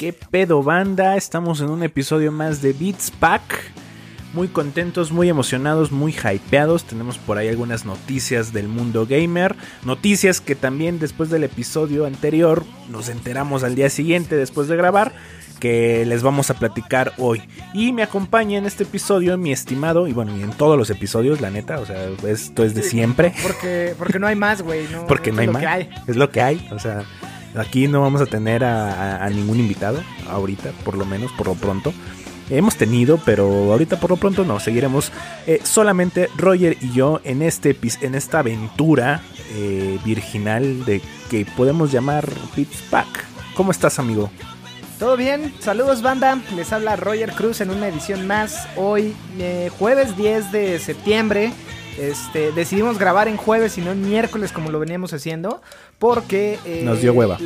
Qué pedo banda? Estamos en un episodio más de Beats Pack. Muy contentos, muy emocionados, muy hypeados. Tenemos por ahí algunas noticias del mundo gamer. Noticias que también después del episodio anterior nos enteramos al día siguiente después de grabar. Que les vamos a platicar hoy. Y me acompaña en este episodio mi estimado, y bueno, y en todos los episodios, la neta, o sea, esto es de siempre. Porque, porque no hay más, güey. No, Porque no hay más. hay. Es lo que hay. O sea, aquí no vamos a tener a, ningún invitado. Ahorita, por lo menos, por lo pronto. Hemos tenido, pero ahorita por lo pronto no. Seguiremos eh, solamente Roger y yo en, este, en esta aventura eh, virginal de que podemos llamar Beats Pack. ¿Cómo estás, amigo? Todo bien, saludos banda, les habla Roger Cruz en una edición más. Hoy, eh, jueves 10 de septiembre, este, decidimos grabar en jueves y no en miércoles como lo veníamos haciendo, porque... eh, Nos dio hueva.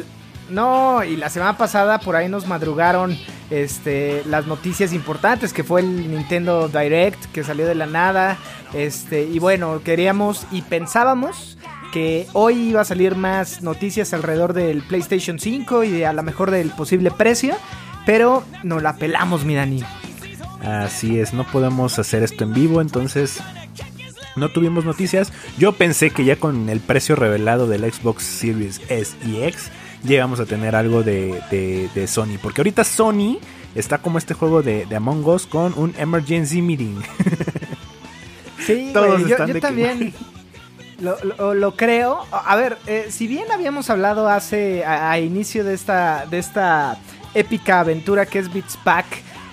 No, y la semana pasada por ahí nos madrugaron este, las noticias importantes, que fue el Nintendo Direct, que salió de la nada. Este, y bueno, queríamos y pensábamos que hoy iba a salir más noticias alrededor del PlayStation 5 y de a lo mejor del posible precio. Pero nos la pelamos, mi Dani. Así es, no podemos hacer esto en vivo, entonces no tuvimos noticias. Yo pensé que ya con el precio revelado del Xbox Series S y X llegamos a tener algo de, de- de Sony. Porque ahorita Sony está como este juego de, de Among Us con un emergency meeting. Sí, Todos yo, están yo de que- también lo, lo- lo creo. A a ver, eh, si bien habíamos hablado hace a, a inicio de esta de esta épica aventura que es Beats Pack,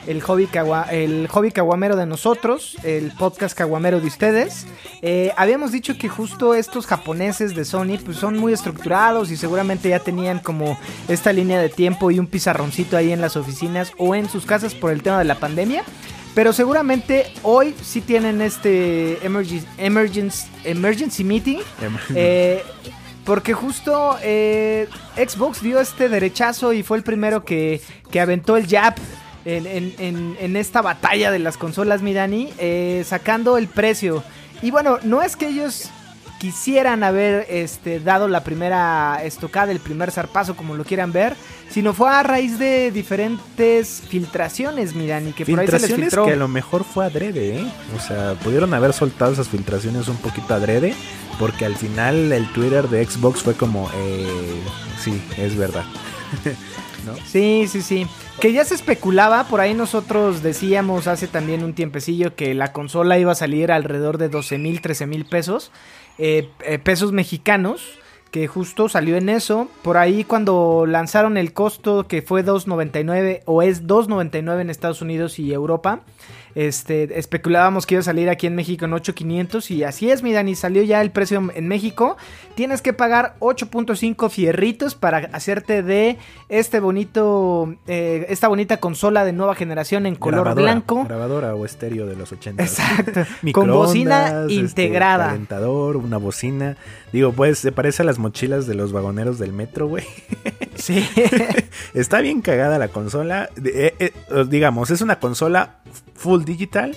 el hobby el hobby caguamero de nosotros, el podcast caguamero de ustedes, eh, habíamos dicho que justo estos japoneses de Sony pues son muy estructurados y seguramente ya tenían como esta línea de tiempo y un pizarroncito ahí en las oficinas o en sus casas por el tema de la pandemia. Pero seguramente hoy sí tienen este emergency, emergency, emergency meeting. eh, porque justo eh, Xbox dio este derechazo y fue el primero que, que aventó el jab en, en- en- en esta batalla de las consolas, mi Dani, eh, sacando el precio. Y bueno, no es que ellos quisieran haber este, dado la primera estocada, el primer zarpazo, como lo quieran ver, sino fue a raíz de diferentes filtraciones, mi Dani, que por ahí se les filtró. que a lo mejor fue adrede, ¿eh? O sea, pudieron haber soltado esas filtraciones un poquito adrede. Porque al final el Twitter de Xbox fue como, eh, sí, es verdad. ¿No? Sí, sí, sí. Que ya se especulaba, por ahí nosotros decíamos hace también un tiempecillo que la consola iba a salir alrededor de 12 mil, 13 mil pesos, eh, eh, pesos mexicanos, que justo salió en eso. Por ahí cuando lanzaron el costo que fue 2.99 o es 2.99 en Estados Unidos y Europa, este, especulábamos que iba a salir aquí en México en 8.500 y así es, mi Dani, salió ya el precio en México. Tienes que pagar 8.5 fierritos para hacerte de este bonito, eh, esta bonita consola de nueva generación en color Grabadora, blanco. Grabadora o estéreo de los 80. Exacto, con bocina Microondas, integrada. Este, calentador, una bocina. Digo, pues se parece a las mochilas de los vagoneros del metro, güey. Sí. Está bien cagada la consola. Eh, eh, digamos, es una consola full digital.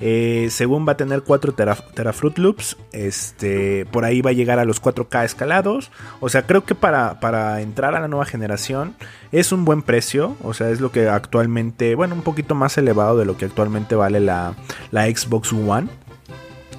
Eh, según va a tener 4 terafruit loops. Este, por ahí va a llegar a los 4K escalados. O sea, creo que para, para entrar a la nueva generación es un buen precio. O sea, es lo que actualmente, bueno, un poquito más elevado de lo que actualmente vale la, la Xbox One.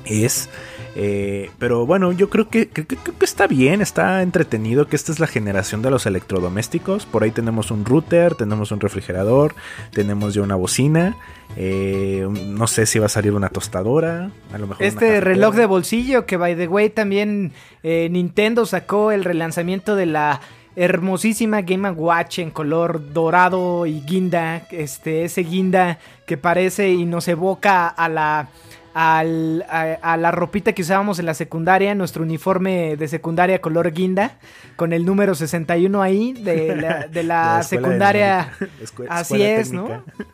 Es. Eh, pero bueno, yo creo que, creo que- creo que está bien, está entretenido, que esta es la generación de los electrodomésticos. Por ahí tenemos un router, tenemos un refrigerador, tenemos ya una bocina. eh, no sé si va a salir una tostadora. A lo mejor Este reloj de bolsillo que, by the way, también eh, Nintendo sacó el relanzamiento de la hermosísima Game Watch en color dorado y guinda. Este, ese guinda que parece y nos evoca a la al- a, a la ropita que usábamos en la secundaria, nuestro uniforme de secundaria color guinda, con el número 61 ahí de la, de la secundaria. de- Así escuela es, técnica. ¿no?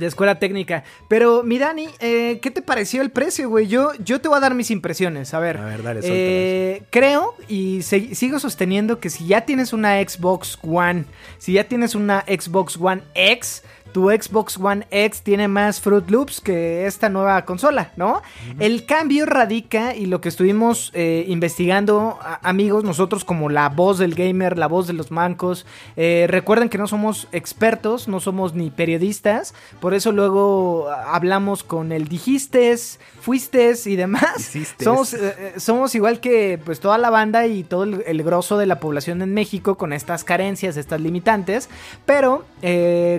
De escuela técnica. Pero, mi Dani, eh, ¿qué te pareció el precio, güey? Yo, yo te voy a dar mis impresiones. A ver. A ver, dale, eh, creo y se- sigo sosteniendo que si ya tienes una Xbox One, si ya tienes una Xbox One X, tu Xbox One X tiene más Fruit Loops que esta nueva consola, ¿no? El cambio radica y lo que estuvimos eh, investigando, amigos, nosotros como la voz del gamer, la voz de los mancos, eh, recuerden que no somos expertos, no somos ni periodistas, por eso luego hablamos con el dijistes, fuistes y demás. Hiciste. Somos, eh, somos igual que pues toda la banda y todo el, el grosso de la población en México con estas carencias, estas limitantes, pero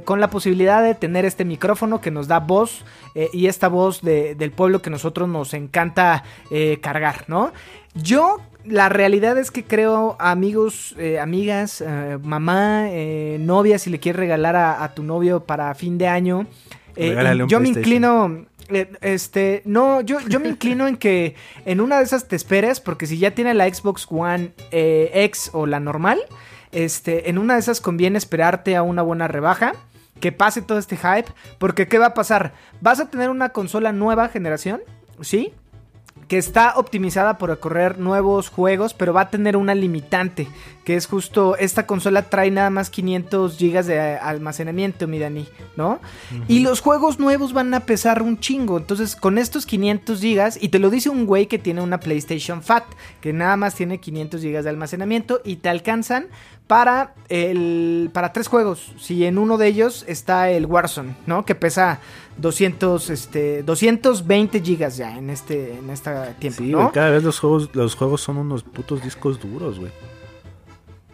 con la posibilidad de tener este micrófono que nos da voz eh, y esta voz de- del pueblo que nosotros nos encanta eh, cargar, ¿no? Yo la realidad es que creo, amigos, eh, amigas, eh, mamá, eh, novia, si le quieres regalar a, a tu novio para fin de año, yo me inclino, este, no, yo, yo me inclino en que en una de esas te esperes, porque si ya tiene la Xbox One X o la normal, este, en una de esas conviene esperarte a una buena rebaja. Que pase todo este hype. Porque ¿qué va a pasar? Vas a tener una consola nueva generación. ¿Sí? que está optimizada para correr nuevos juegos, pero va a tener una limitante, que es justo esta consola trae nada más 500 GB de almacenamiento, mi Dani, ¿no? Y los juegos nuevos van a pesar un chingo, entonces con estos 500 GB, y te lo dice un güey que tiene una PlayStation Fat, que nada más tiene 500 GB de almacenamiento y te alcanzan para el para tres juegos. Si en uno de ellos está el Warzone, ¿no? Que pesa 200 este 220 gigas ya en este en este tiempo, Sí, ¿no? güey, cada vez los juegos, los juegos son unos putos discos duros, güey.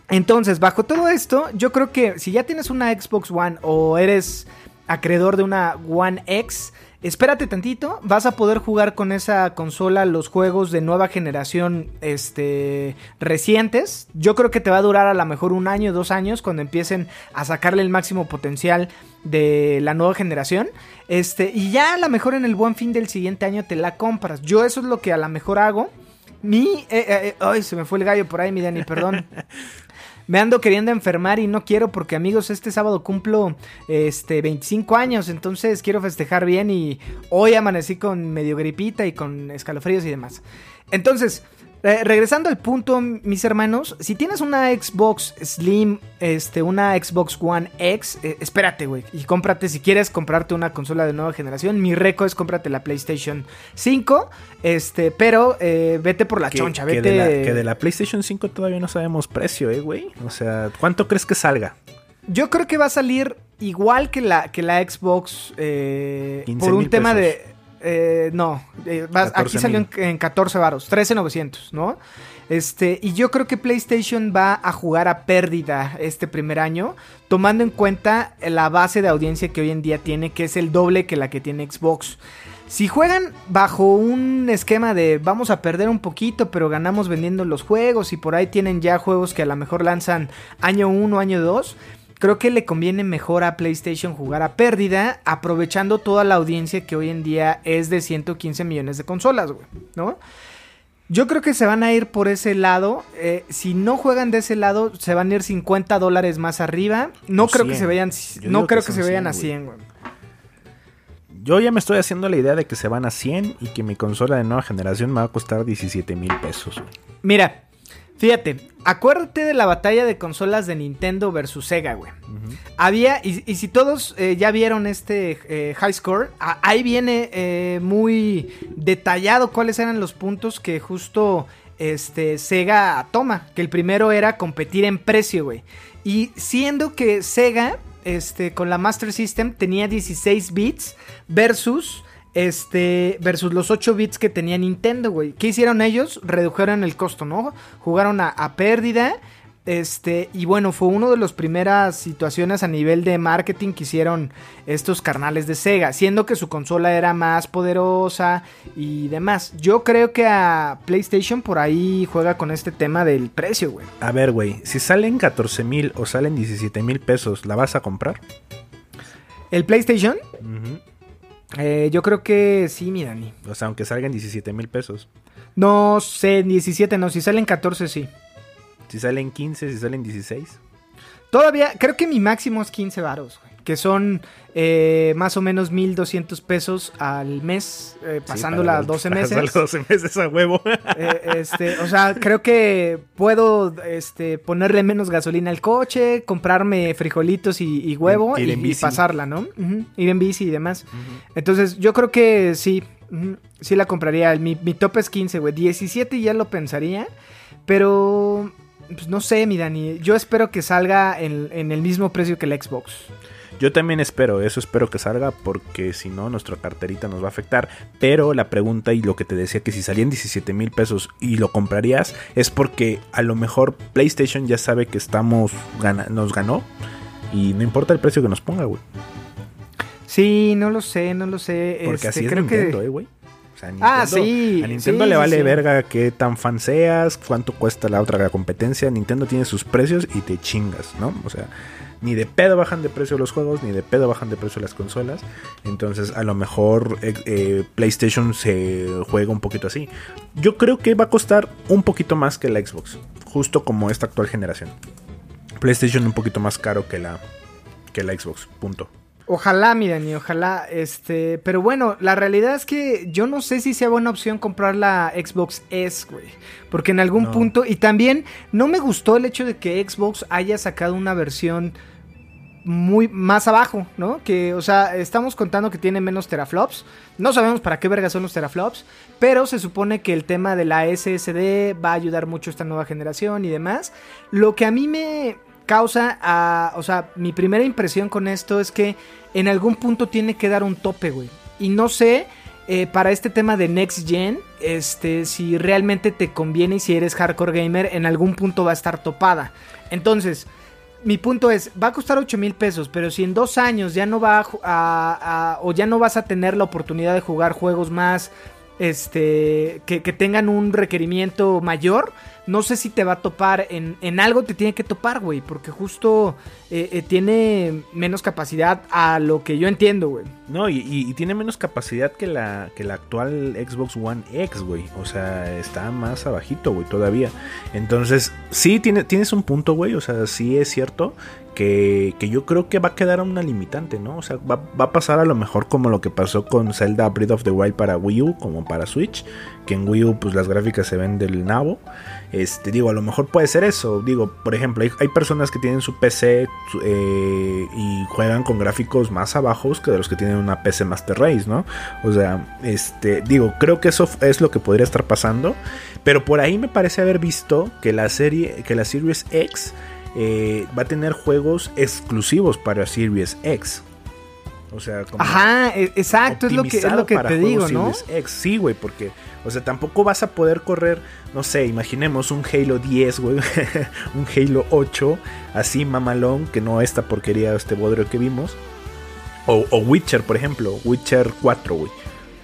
Entonces, bajo todo esto, yo creo que si ya tienes una Xbox One o eres acreedor de una One X, espérate tantito, vas a poder jugar con esa consola los juegos de nueva generación este, recientes. Yo creo que te va a durar a lo mejor un año, dos años, cuando empiecen a sacarle el máximo potencial de la nueva generación. Este, y ya a lo mejor en el buen fin del siguiente año te la compras. Yo eso es lo que a lo mejor hago. Mi... eh, eh, eh, ay, se me fue el gallo por ahí, mi Dani, perdón. Me ando queriendo enfermar y no quiero porque amigos, este sábado cumplo este 25 años, entonces quiero festejar bien y hoy amanecí con medio gripita y con escalofríos y demás. Entonces, eh, regresando al punto, mis hermanos, si tienes una Xbox Slim, este, una Xbox One X, eh, espérate, güey, y cómprate, si quieres comprarte una consola de nueva generación, mi reco es cómprate la PlayStation 5, este, pero eh, vete por la Que, choncha, que vete... de la, que de la PlayStation 5 todavía no sabemos precio, eh, güey. O sea, ¿cuánto crees que salga? Yo creo que va a salir igual que la, que la Xbox 15 por un tema de... eh, no, eh, aquí 14 salió en, en 14 varos, 13,900, ¿no? Este, y yo creo que PlayStation va a jugar a pérdida este primer año, tomando en cuenta la base de audiencia que hoy en día tiene, que es el doble que la que tiene Xbox. Si juegan bajo un esquema de vamos a perder un poquito, pero ganamos vendiendo los juegos y por ahí tienen ya juegos que a lo mejor lanzan año 1, año 2, creo que le conviene mejor a PlayStation jugar a pérdida, aprovechando toda la audiencia que hoy en día es de 115 millones de consolas, güey, ¿no? Yo creo que se van a ir por ese lado. eh, si no juegan de ese lado, se van a ir 50 dólares más arriba. No creo que 100. se vayan. Yo No creo que se vayan 100, a güey. 100, güey. Yo ya me estoy haciendo la idea de que se van a 100 y que mi consola de nueva generación me va a costar 17 mil pesos, güey. Mira, fíjate, acuérdate de la batalla de consolas de Nintendo versus Sega, güey. Había, y, y si todos eh, ya vieron este eh, high score, a- ahí viene eh, muy detallado cuáles eran los puntos que justo este, Sega toma. Que el primero era competir en precio, güey. Y siendo que Sega, este, con la Master System, tenía 16 bits versus este, versus los 8 bits que tenía Nintendo, güey. ¿Qué hicieron ellos? Redujeron el costo, ¿no? Jugaron a, a pérdida. Este, y bueno, fue una de las primeras situaciones a nivel de marketing que hicieron estos carnales de Sega, siendo que su consola era más poderosa y demás. Yo creo que a PlayStation por ahí juega con este tema del precio, güey. A ver, güey, si salen 14 mil o salen 17 mil pesos, ¿la vas a comprar? ¿El PlayStation? Eh, yo creo que sí, mi Dani. O sea, aunque salgan 17 mil pesos. No sé, 17 no, si salen 14 sí. Si salen 15, si salen 16. Todavía, creo que mi máximo es 15 varos, güey. Que son eh, más o menos 1200 pesos al mes, eh, pasándola Sí, para- 12 para meses. los 12 meses a huevo. Eh, este, o sea, creo que puedo este, ponerle menos gasolina al coche, comprarme frijolitos y, y huevo Ir y, y bici. pasarla, ¿no? Ir en bici y demás. Entonces, yo creo que sí, sí la compraría. Mi, mi top es 15, güey. 17 ya lo pensaría, pero pues, no sé, mi Dani. Yo espero que salga en, en el mismo precio que el Xbox. Yo también espero, eso espero que salga, porque si no, nuestra carterita nos va a afectar. Pero la pregunta y lo que te decía, que si salían 17 mil pesos y lo comprarías, es porque a lo mejor PlayStation ya sabe que estamos, gana- nos ganó. Y no importa el precio que nos ponga, güey. Sí, no lo sé, no lo sé. Porque Este, así es creo Nintendo, que... eh, güey. Ah, Nintendo- sí, A Nintendo sí, le vale sí. verga qué tan fan seas, cuánto cuesta la otra competencia. Nintendo tiene sus precios y te chingas, ¿no? O sea, ni de pedo bajan de precio los juegos, ni de pedo bajan de precio las consolas. Entonces, a lo mejor eh, eh, PlayStation se juega un poquito así. Yo creo que va a costar un poquito más que la Xbox, justo como esta actual generación. PlayStation un poquito más caro que la, que la Xbox, punto. Ojalá, mi Dani, ojalá. Este, pero bueno, la realidad es que yo no sé si sea buena opción comprar la Xbox S, güey. Porque en algún No. punto. Y también no me gustó el hecho de que Xbox haya sacado una versión muy más abajo, ¿no? Que, o sea, estamos contando que tiene menos teraflops. No sabemos para qué verga son los teraflops. Pero se supone que el tema de la SSD va a ayudar mucho a esta nueva generación y demás. Lo que a mí me causa, a, o sea, mi primera impresión con esto es que en algún punto tiene que dar un tope, güey. Y no sé, eh, para este tema de Next Gen, este, si realmente te conviene y si eres hardcore gamer, en algún punto va a estar topada. Entonces, mi punto es, va a costar 8 mil pesos, pero si en dos años ya no va a, o ya no vas a tener la oportunidad de jugar juegos más, este, que, que tengan un requerimiento mayor, no sé si te va a topar, en, en algo te tiene que topar, güey, porque justo eh, eh, tiene menos capacidad a lo que yo entiendo, güey. No, y, tiene menos capacidad que la, que la actual Xbox One X, güey. O sea, está más abajito, güey, todavía. Entonces, sí, tiene, tienes un punto, güey. O sea, sí es cierto que, que yo creo que va a quedar una limitante, ¿no? O sea, va, va a pasar a lo mejor como lo que pasó con Zelda Breath of the Wild para Wii U, como para Switch. Que en Wii U, pues las gráficas se ven del nabo. Este, digo, a lo mejor puede ser eso. Digo, por ejemplo, hay, personas que tienen su PC eh, y juegan con gráficos más abajos que de los que tienen una PC Master Race, ¿no? O sea, este, digo, creo que eso es lo que podría estar pasando. Pero por ahí me parece haber visto que la serie, que la Series X eh, va a tener juegos exclusivos para Series X. O sea, como Ajá, e- exacto, es lo que, es lo que te digo, ¿no? Series X. Sí, güey, porque, o sea, tampoco vas a poder correr, no sé, imaginemos un Halo 10, güey, un Halo 8, así mamalón, que no esta porquería, este bodrio que vimos. O, o Witcher, por ejemplo, Witcher 4, güey.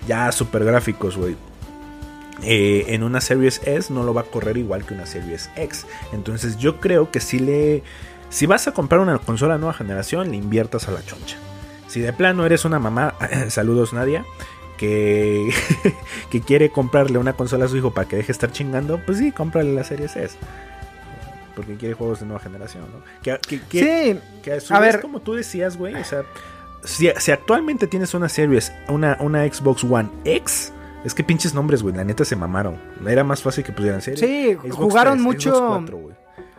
Ya super gráficos, güey. Eh, en una Series S no lo va a correr igual que una Series X. Entonces yo creo que si le... Si vas a comprar una consola nueva generación, le inviertas a la choncha. Si de plano eres una mamá, saludos Nadia, que, que quiere comprarle una consola a su hijo para que deje de estar chingando, pues sí, cómprale la Series S. Porque quiere juegos de nueva generación, ¿no? Que, que- que- Sí, que a su A vez, ver. como tú decías, güey, o sea, si, si actualmente tienes una Series, una, una Xbox One X, es que pinches nombres, güey, la neta se mamaron. Era más fácil que pusieran Series. Sí, Xbox jugaron 3, mucho- Xbox 4, güey.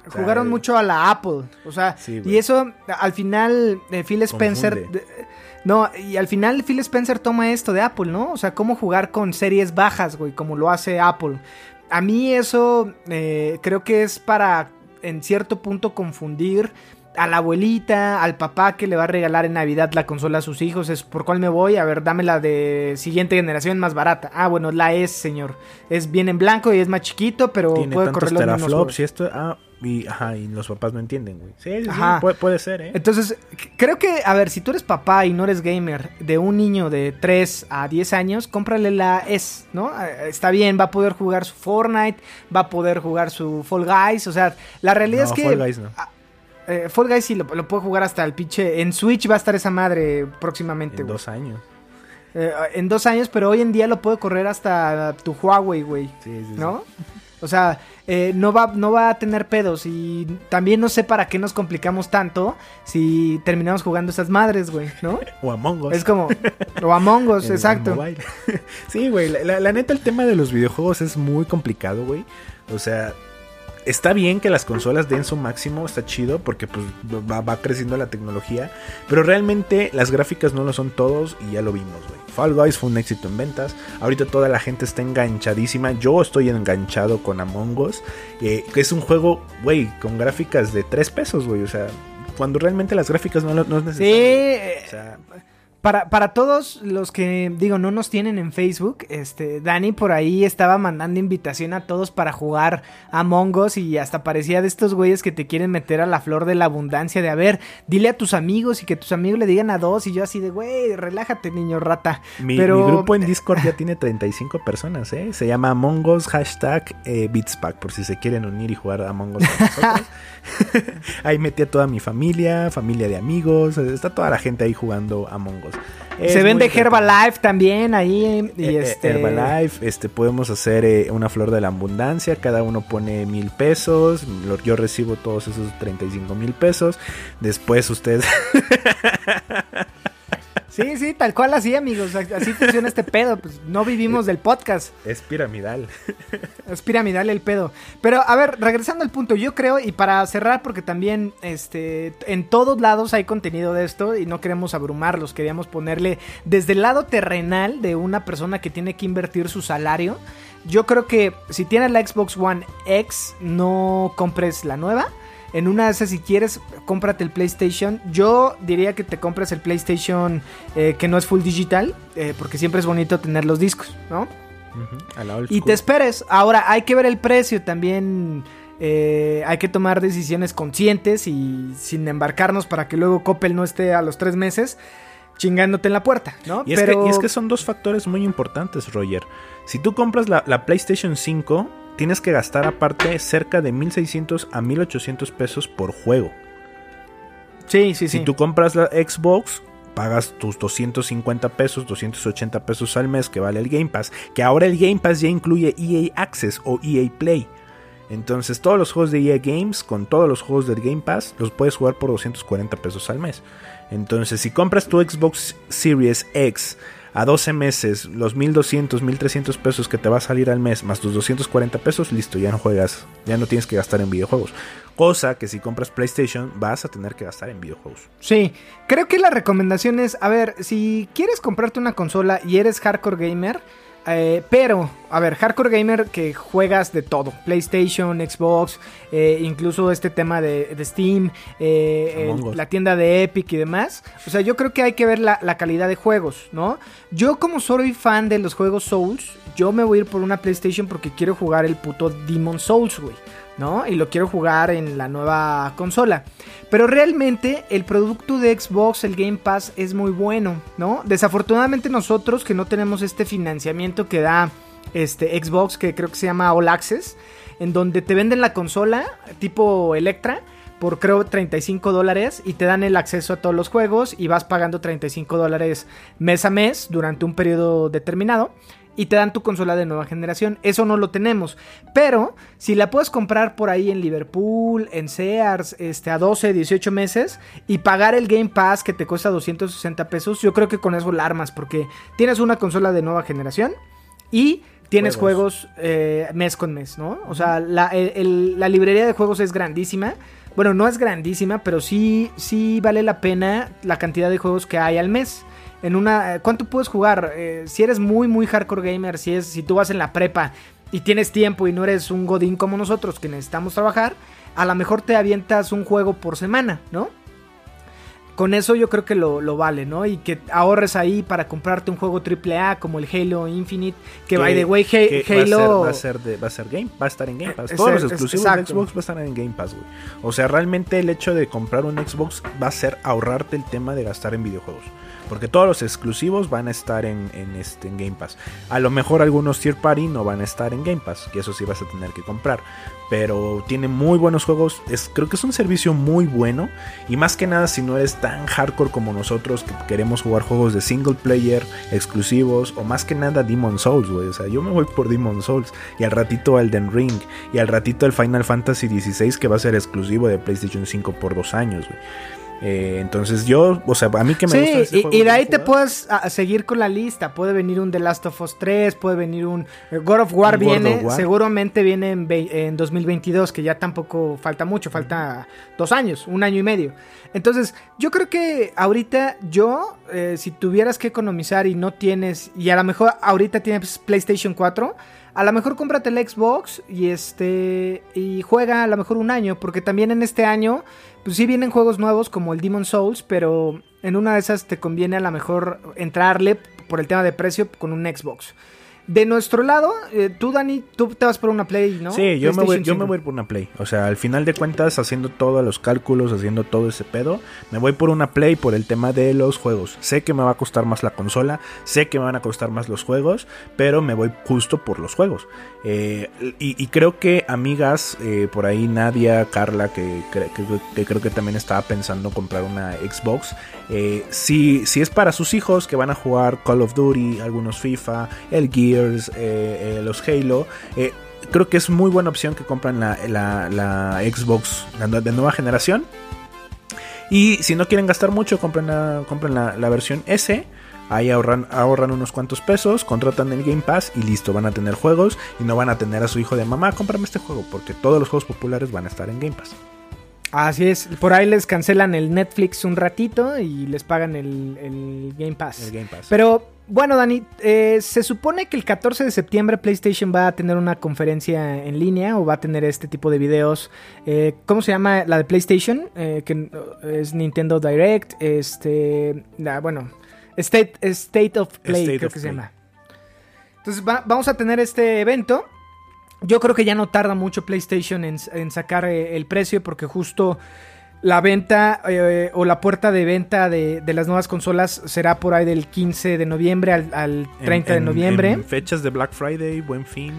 Jugaron mucho a la Apple. O sea, Sí, y eso al final eh, Phil Spencer. De- no, y al final Phil Spencer toma esto de Apple, ¿no? O sea, cómo jugar con series bajas, güey, como lo hace Apple. A mí eso eh, creo que es para, en cierto punto, confundir a la abuelita, al papá que le va a regalar en Navidad la consola a sus hijos. Es por cuál me voy. A ver, dame la de siguiente generación más barata. Ah, bueno, la es, señor. Es bien en blanco y es más chiquito, pero Tiene puede correr los teraflops y esto. Ah, y, ajá, y los papás no entienden, güey. Sí, sí, sí, puede, puede ser, ¿eh? Entonces, creo que, a ver, si tú eres papá y no eres gamer de un niño de 3 a 10 años, cómprale la S, ¿no? Eh, Está bien, va a poder jugar su Fortnite, va a poder jugar su Fall Guys, o sea, la realidad No, es que... Fall Guys no. ah, eh, Fall Guys sí lo, lo puede jugar hasta el pinche... En Switch va a estar esa madre próximamente, En dos años. eh, en dos años, pero hoy en día lo puede correr hasta tu Huawei, güey. Sí, sí, sí. O sea, eh, no, va, no va a tener pedos. Y también no sé para qué nos complicamos tanto si terminamos jugando esas madres, güey, ¿no? O Among Us. Es como. O Among Us, exacto. sí, güey. La, la- la neta, el tema de los videojuegos es muy complicado, güey. O sea, está bien que las consolas den su máximo, está chido, porque pues va, va creciendo la tecnología. Pero realmente las gráficas no lo son todos y ya lo vimos, güey. Fall Guys fue un éxito en ventas. Ahorita toda la gente está enganchadísima. Yo estoy enganchado con Among Us. eh, que es un juego, güey, con gráficas de 3 pesos, güey. O sea, cuando realmente las gráficas no, no es necesario. eh, O sea, Para, para todos los que, digo, no nos tienen en Facebook, este, Dani por ahí estaba mandando invitación a todos para jugar a Us y hasta parecía de estos güeyes que te quieren meter a la flor de la abundancia de, a ver, dile a tus amigos y que tus amigos le digan a dos y yo así de, güey, relájate niño rata. Mi, Pero- mi grupo en Discord ya tiene 35 personas, ¿eh? Se llama Among Us, hashtag eh, Beatspack, por si se quieren unir y jugar a Among Us con nosotros. ahí metí a toda mi familia, familia de amigos, eh, está toda la gente ahí jugando Among Us. Es Se vende. Herbalife también ahí y Eh, eh, este... Herbalife, este, podemos hacer eh, una flor de la abundancia, cada uno pone mil pesos, yo recibo todos esos 35 mil pesos, después ustedes... Sí, sí, tal cual así, amigos, así funciona este pedo, pues no vivimos del podcast. es piramidal. Es piramidal el pedo. Pero, a ver, regresando al punto, yo creo, y para cerrar, porque también este, en todos lados hay contenido de esto y no queremos abrumarlos, queríamos ponerle desde el lado terrenal de una persona que tiene que invertir su salario. Yo creo que si tienes la Xbox One X, no compres la nueva. En una de esas, si quieres, cómprate el PlayStation. Yo diría que te compres el PlayStation eh, que no es full digital, eh, porque siempre es bonito tener los discos, ¿no? La old Y te esperes. Ahora, hay que ver el precio también. eh, hay que tomar decisiones conscientes y sin embarcarnos para que luego Coppel no esté a los tres meses chingándote en la puerta, ¿no? Y es, que, y es que son dos factores muy importantes, Roger. Si tú compras la, la PlayStation 5, tienes que gastar aparte cerca de 1600 a 1800 pesos por juego. Sí, sí, sí. Si tú compras la Xbox, pagas tus 250 pesos, 280 pesos al mes que vale el Game Pass. Que ahora el Game Pass ya incluye EA Access o EA Play. Entonces todos los juegos de EA Games con todos los juegos del Game Pass los puedes jugar por 240 pesos al mes. Entonces si compras tu Xbox Series X a 12 meses, los 1200, 1300 pesos que te va a salir al mes más tus 240 pesos, listo, ya no juegas, ya no tienes que gastar en videojuegos. Cosa que si compras PlayStation vas a tener que gastar en videojuegos. Sí, creo que la recomendación es, a ver, si quieres comprarte una consola y eres hardcore gamer, eh, pero, a ver, hardcore gamer que juegas de todo, PlayStation, Xbox, eh, incluso este tema de, de Steam, eh, el- la tienda de Epic y demás. O sea, yo creo que hay que ver la, la calidad de juegos, ¿no? Yo como soy fan de los juegos Souls, yo me voy a ir por una PlayStation porque quiero jugar el puto Demon Souls, güey. ¿No? Y lo quiero jugar en la nueva consola. Pero realmente el producto de Xbox, el Game Pass, es muy bueno, ¿no? Desafortunadamente nosotros que no tenemos este financiamiento que da este Xbox, que creo que se llama All Access, en donde te venden la consola tipo Electra por creo 35 dólares y te dan el acceso a todos los juegos y vas pagando 35 dólares mes a mes durante un periodo determinado y te dan tu consola de nueva generación. Eso no lo tenemos. Pero si la puedes comprar por ahí en Liverpool, en Sears, este, a 12, 18 meses y pagar el Game Pass que te cuesta 260 pesos, yo creo que con eso la armas porque tienes una consola de nueva generación y tienes juegos, eh, mes con mes, ¿no? O sea, la, el- el- la librería de juegos es grandísima. Bueno, no es grandísima, pero sí, sí vale la pena la cantidad de juegos que hay al mes en una ¿cuánto puedes jugar? Eh, si eres muy muy hardcore gamer, si es si tú vas en la prepa y tienes tiempo y no eres un godín como nosotros que necesitamos trabajar, a lo mejor te avientas un juego por semana, ¿no? Con eso yo creo que lo, lo vale, ¿no? Y que ahorres ahí para comprarte un juego AAA como el Halo Infinite, que, by the way, Halo... va a ser, va a ser de- va a ser game, va a estar en Game Pass. Es- Todos los exclusivos exacto. de Xbox va a estar en Game Pass, güey. O sea, realmente el hecho de comprar un Xbox va a ser ahorrarte el tema de gastar en videojuegos. Porque todos los exclusivos van a estar en, en este, Game Pass. A lo mejor algunos tier party no van a estar en Game Pass, que eso sí vas a tener que comprar. Pero tiene muy buenos juegos. Es, creo que es un servicio muy bueno. Y más que nada, si no eres tan hardcore como nosotros que queremos jugar juegos de single player exclusivos o más que nada Demon Souls, güey. O sea, yo me voy por Demon Souls y al ratito Elden Ring y al ratito el Final Fantasy XVI que va a ser exclusivo de PlayStation 5 por dos años, güey. Eh, entonces yo, o sea, a mí que me sí, gusta y, y, de ahí te puedes a, seguir con la lista. Puede venir un The Last of Us 3, puede venir un eh, God of War viene, God of War. seguramente viene en, en 2022, que ya tampoco falta mucho, falta dos años, un año y medio. Entonces, yo creo que ahorita yo, eh, si tuvieras que economizar y no tienes, y a lo mejor ahorita tienes PlayStation 4, a lo mejor cómprate el Xbox y este y juega a lo mejor un año, porque también en este año, pues sí vienen juegos nuevos como el Demon Souls, pero en una de esas te conviene a lo mejor entrarle por el tema de precio con un Xbox. De nuestro lado, eh, tú Dani, tú te vas por una Play, ¿no? Sí, yo me, voy, yo me 5. voy por una Play. O sea, al final de cuentas, haciendo todos los cálculos, haciendo todo ese pedo, me voy por una Play por el tema de los juegos. Sé que me va a costar más la consola, sé que me van a costar más los juegos, pero me voy justo por los juegos. Eh, y, y creo que amigas, eh, por ahí Nadia, Carla, que, que- que creo que también estaba pensando comprar una Xbox, si, si es para sus hijos que van a jugar Call of Duty, algunos FIFA, el Gears, eh, eh, los Halo, eh, creo que es muy buena opción que compran la, la- la Xbox de nueva generación. Y si no quieren gastar mucho, compren la, compren la, la versión S. Ahí ahorran, ahorran unos cuantos pesos, contratan el Game Pass y listo, van a tener juegos y no van a tener a su hijo de mamá, cómprame este juego, porque todos los juegos populares van a estar en Game Pass. Así es, por ahí les cancelan el Netflix un ratito y les pagan el, el Game Pass. El Game Pass. Pero bueno, Dani, eh, se supone que el 14 de septiembre PlayStation va a tener una conferencia en línea o va a tener este tipo de videos. Eh, ¿Cómo se llama la de PlayStation? Eh, que uh, es Nintendo Direct. Este, la- bueno, State, State of Play, State creo of que se llama. Entonces va- vamos a tener este evento. Yo creo que ya no tarda mucho PlayStation en, en sacar eh, el precio porque justo la venta eh, o la puerta de venta de, de las nuevas consolas será por ahí del 15 de noviembre al, al 30 En- de noviembre. en fechas de Black Friday, Buen Fin,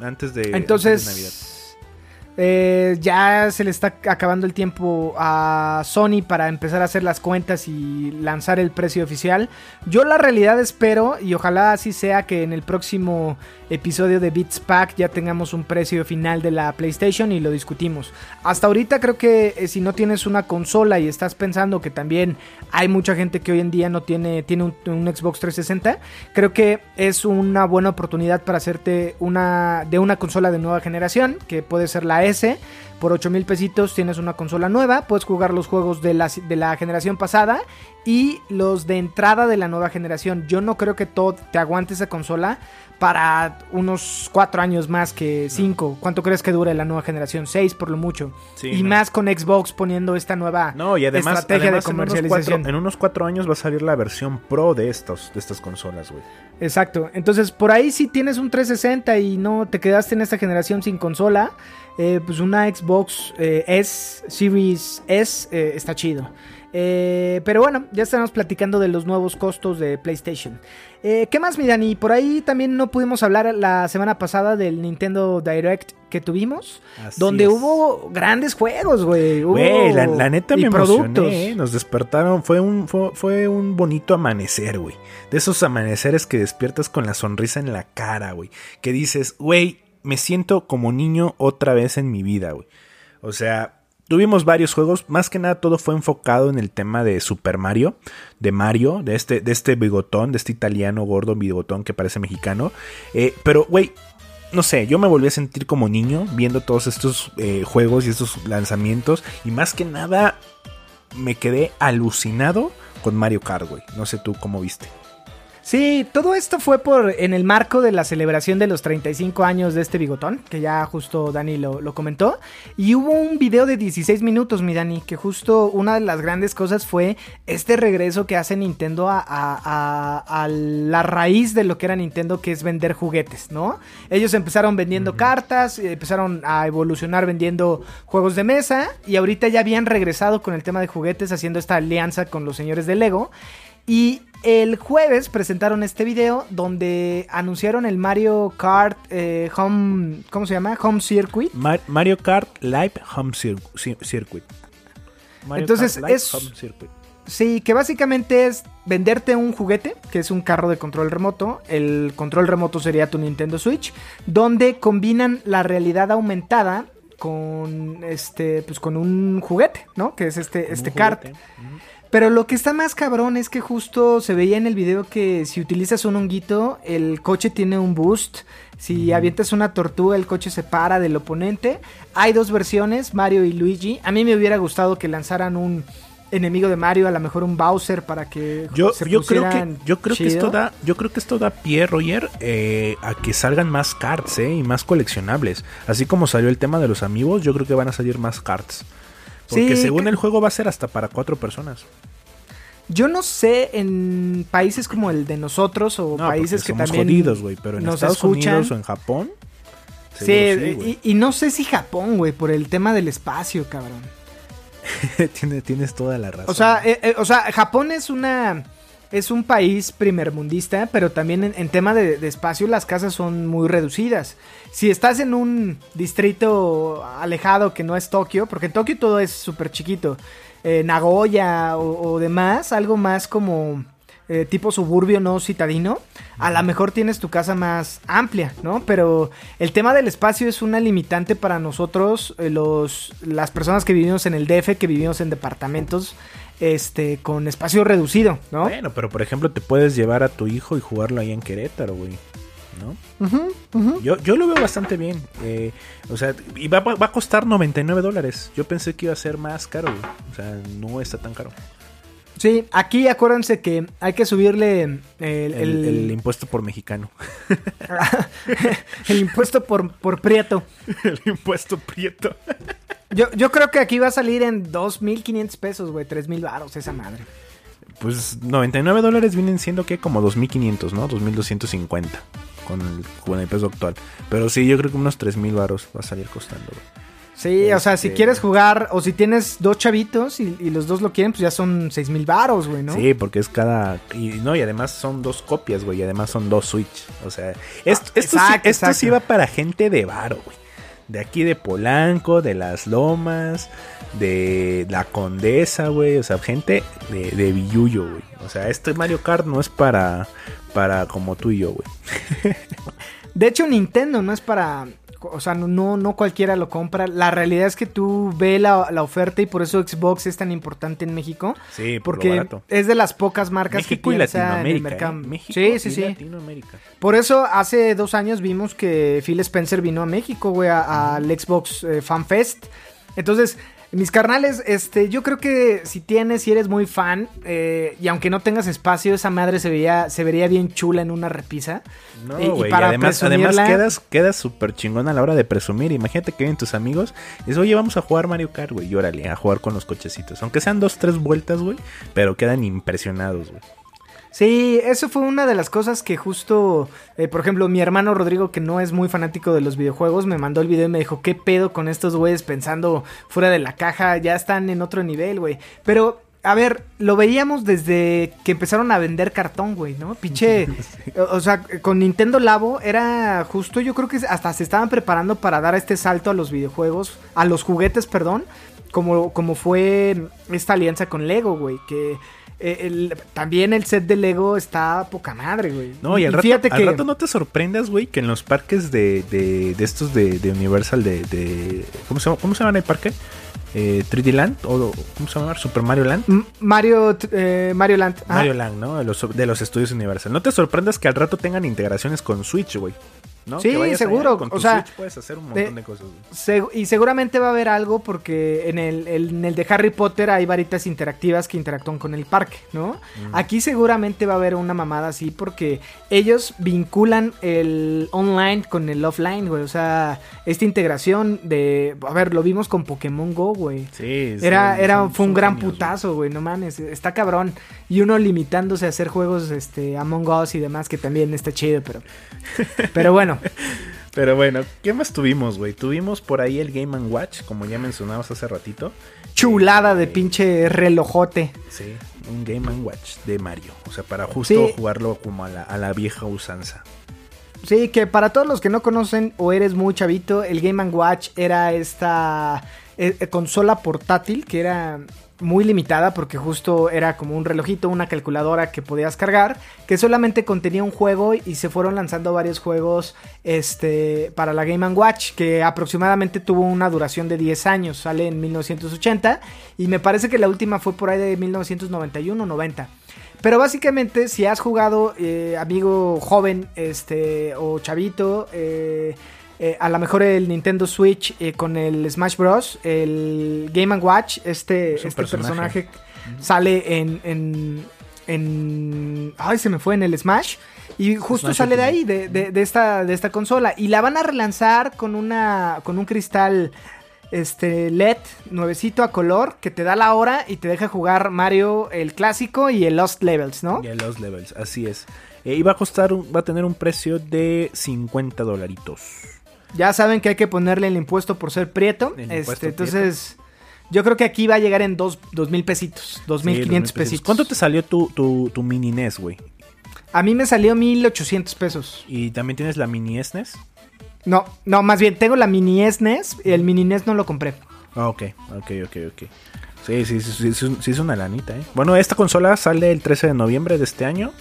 antes de, antes de Navidad. Entonces, eh, ya se le está acabando el tiempo a Sony para empezar a hacer las cuentas y lanzar el precio oficial. Yo la realidad espero, y ojalá así sea, que en el próximo episodio de Beats Pack ya tengamos un precio final de la PlayStation y lo discutimos. Hasta ahorita creo que eh, si no tienes una consola y estás pensando que también hay mucha gente que hoy en día no tiene, tiene un, Xbox 360, creo que es una buena oportunidad para hacerte una de una consola de nueva generación, que puede ser la S. Por 8 mil pesitos tienes una consola nueva, puedes jugar los juegos de la, de la generación pasada y los de entrada de la nueva generación. Yo no creo que todo te aguante esa consola para unos 4 años más que 5. ¿Cuánto crees que dure la nueva generación? 6 por lo mucho. Sí, y no. más con Xbox poniendo esta nueva No, y además, estrategia además de en, unos comercialización. cuatro, en unos cuatro años va a salir la versión pro de, estos, de estas consolas, güey. Exacto. Entonces, por ahí si tienes un 360 y no te quedaste en esta generación sin consola, eh, pues una Xbox eh, S, Series S, eh, está chido. Eh, pero bueno, ya estamos platicando de los nuevos costos de PlayStation. Eh, ¿Qué más, mi Dani? Por ahí también no pudimos hablar la semana pasada del Nintendo Direct que tuvimos, Así donde es. hubo grandes juegos, güey. Güey, la, la neta me emocioné, ¿eh? Nos despertaron, fue un, fue, fue un bonito amanecer, güey. De esos amaneceres que despiertas con la sonrisa en la cara, güey. Que dices, güey, me siento como niño otra vez en mi vida, güey. O sea, tuvimos varios juegos, más que nada todo fue enfocado en el tema de Super Mario, de Mario, de este, de este bigotón, de este italiano gordo bigotón que parece mexicano. Eh, pero, güey, no sé, yo me volví a sentir como niño viendo todos estos eh, juegos y estos lanzamientos. Y más que nada, me quedé alucinado con Mario Kart, güey. No sé tú cómo viste. Sí, todo esto fue por en el marco de la celebración de los 35 años de este bigotón, que ya justo Dani lo, lo comentó. Y hubo un video de 16 minutos, mi Dani, que justo una de las grandes cosas fue este regreso que hace Nintendo a, a- a- a la raíz de lo que era Nintendo, que es vender juguetes, ¿no? Ellos empezaron vendiendo cartas, empezaron a evolucionar vendiendo juegos de mesa, y ahorita ya habían regresado con el tema de juguetes, haciendo esta alianza con los señores de Lego. Y el jueves presentaron este video donde anunciaron el Mario Kart eh, Home. ¿Cómo se llama? Home Circuit. Mar- Mario Kart Live Home Cir- Cir- Circuit. Mario Entonces, Kart Live es- Home Circuit. Sí, que básicamente es venderte un juguete, que es un carro de control remoto. El control remoto sería tu Nintendo Switch, donde combinan la realidad aumentada con este, pues con un juguete, ¿no? Que es este, Con este kart. Pero lo que está más cabrón es que justo se veía en el video que si utilizas un honguito, el coche tiene un boost. Si avientas una tortuga, el coche se para del oponente. Hay dos versiones, Mario y Luigi. A mí me hubiera gustado que lanzaran un enemigo de Mario, a lo mejor un Bowser para que Yo, se yo creo que yo creo que esto da yo creo que esto da pie Roger eh, a que salgan más cards eh, y más coleccionables así como salió el tema de los amigos yo creo que van a salir más cards porque Sí, según que- el juego va a ser hasta para cuatro personas Yo no sé en países como el de nosotros o no, países que somos también jodidos güey pero en nos Estados escuchan. Unidos o en Japón Sí, y, y no sé si Japón, güey, por el tema del espacio, cabrón. Tienes- tienes toda la razón O sea, eh, eh, o sea, Japón es una es un país primermundista, pero también en, tema de, espacio las casas son muy reducidas. Si estás en un distrito alejado que no es Tokio, porque en Tokio todo es súper chiquito, eh, Nagoya o, o demás, algo más como eh, tipo suburbio no citadino, a lo mejor tienes tu casa más amplia, ¿no? Pero el tema del espacio es una limitante para nosotros, eh, los, las personas que vivimos en el DF, que vivimos en departamentos este, con espacio reducido, ¿no? bueno pero por ejemplo te puedes llevar a tu hijo y jugarlo ahí en Querétaro güey ¿no? Yo, yo lo veo bastante bien. eh, o sea, y va, va a costar 99 dólares. Yo pensé que iba a ser más caro. güey. O sea, no está tan caro. Sí, aquí acuérdense que hay que subirle el, El, el- el impuesto por mexicano. el impuesto por, por prieto. el impuesto prieto. Yo, yo creo que aquí va a salir en 2.500 pesos, güey, 3.000 baros esa madre. Pues 99 dólares vienen siendo que como 2.500, ¿no? 2.250 con el, con el peso actual. Pero sí, yo creo que unos 3.000 baros va a salir costando. güey. Sí, o sea, si Este- quieres jugar o si tienes dos chavitos y, y los dos lo quieren, pues ya son 6.000 baros, güey, ¿no? Sí, porque es cada... Y no, y además son dos copias, güey. Y además son dos Switch. O sea, esto, esto, sí, esto sí va para gente de varo, güey. De aquí de Polanco, de Las Lomas, de La Condesa, güey. O sea, gente de, de güey. O sea, este Mario Kart no es para, para como tú y yo, güey. De hecho, Nintendo no es para. O sea, no, no, cualquiera lo compra. La realidad es que tú ves la, la oferta y por eso Xbox es tan importante en México. Sí, por lo Porque barato. es de las pocas marcas México que piensa en el Latinoamérica. mercado. ¿eh? México sí, sí, y sí. Latinoamérica. Por eso hace dos años vimos que Phil Spencer vino a México, güey, al Xbox eh, Fan Fest. Entonces, mis carnales, este, yo creo que si tienes, si eres muy fan, eh, y aunque no tengas espacio, esa madre se vería, se vería bien chula en una repisa. No, Y- y güey. Y para además, además presumirla- quedas, quedas súper chingón a la hora de presumir. Imagínate que vienen tus amigos y dices, oye, vamos a jugar Mario Kart, güey. Y órale, a jugar con los cochecitos. Aunque sean dos, tres vueltas, güey. Pero quedan impresionados, güey. Sí, eso fue una de las cosas que justo, eh, por ejemplo, mi hermano Rodrigo, que no es muy fanático de los videojuegos, me mandó el video y me dijo, ¿qué pedo con estos güeyes pensando fuera de la caja? Ya están en otro nivel, güey. Pero, a ver, lo veíamos desde que empezaron a vender cartón, güey, ¿no? Pinche, o o sea, con Nintendo Labo era justo, yo creo que hasta se estaban preparando para dar este salto a los videojuegos, a los juguetes, perdón, como, como fue esta alianza con Lego, güey, que... eh, el- también el set de Lego está poca madre, güey. No, y al rato, al que rato no te sorprendas, güey, que en los parques de, de, de estos de, de Universal, de, de- ¿cómo, se llama, ¿Cómo se llama el parque? Eh, 3D Land, o ¿cómo se llama? Super Mario Land. M- Mario, eh, Mario Land. Mario Land, ¿no? De los, de los estudios Universal. No te sorprendas que al rato tengan integraciones con Switch, güey. ¿no? Sí, seguro, con tu o sea, Switch puedes hacer un montón de- de cosas, seg- y seguramente va a haber algo porque en el, el- en el de Harry Potter hay varitas interactivas que interactúan con el parque, ¿no? Aquí seguramente va a haber una mamada así porque ellos vinculan el online con el offline, güey. O sea, esta integración de... A ver, lo vimos con Pokémon Go, güey. Sí, sí, Era, era, son- fue un gran genios, putazo, güey, no mames, está cabrón. Y uno limitándose a hacer juegos, este, Among Us y demás, que también está chido, pero... Pero bueno, Pero bueno, ¿qué más tuvimos, güey? Tuvimos por ahí el Game ⁇ Watch, como ya mencionabas hace ratito. chulada de Eh, pinche relojote. Sí, un Game ⁇ Watch de Mario. O sea, para justo Sí. jugarlo como a la, a la vieja usanza. Sí, que para todos los que no conocen o eres muy chavito, el Game Watch era esta eh, eh, consola portátil que era muy limitada porque justo era como un relojito, una calculadora que podías cargar, que solamente contenía un juego y se fueron lanzando varios juegos este, para la Game Watch, que aproximadamente tuvo una duración de 10 años, sale en 1980 y me parece que la última fue por ahí de 1991-90. Pero básicamente, si has jugado, eh, amigo joven este, o chavito, eh, a lo mejor el Nintendo Switch eh, con el Smash Bros. El Game Watch, este, este personaje, sale en, en, en, Ay, se me fue en el Smash. Y justo sale de ahí, de, de, esta, de esta consola. Y la van a relanzar con, una, con un cristal este LED nuevecito a color que te da la hora y te deja jugar Mario el clásico y el Lost Levels, ¿no? Y el Lost Levels, así es. Eh, y va a costar, va a tener un precio de 50 dolaritos. Ya saben que hay que ponerle el impuesto por ser prieto. Este, entonces, yo creo que aquí va a llegar en dos, mil pesitos, dos mil quinientos pesitos. ¿Cuánto te salió tu, tu, mini NES, güey? A mí me salió mil ochocientos pesos. ¿Y también tienes la mini SNES? E no, no, más bien tengo la mini SNES y el mini NES no lo compré. Ah, ok, ok, ok, ok. Sí, sí, sí, sí, sí, es una lanita, ¿eh? Bueno, esta consola sale el 13 de noviembre de este año.